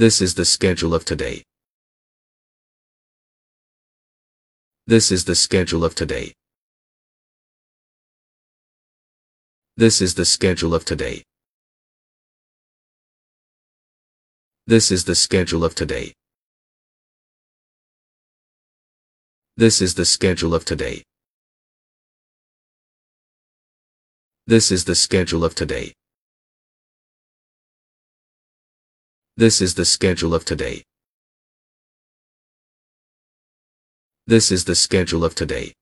This is the schedule of today. This is the schedule of today. This is the schedule of today. This is the schedule of today. This is the schedule of today. This is the schedule of today. This is the schedule of today. This is the schedule of today.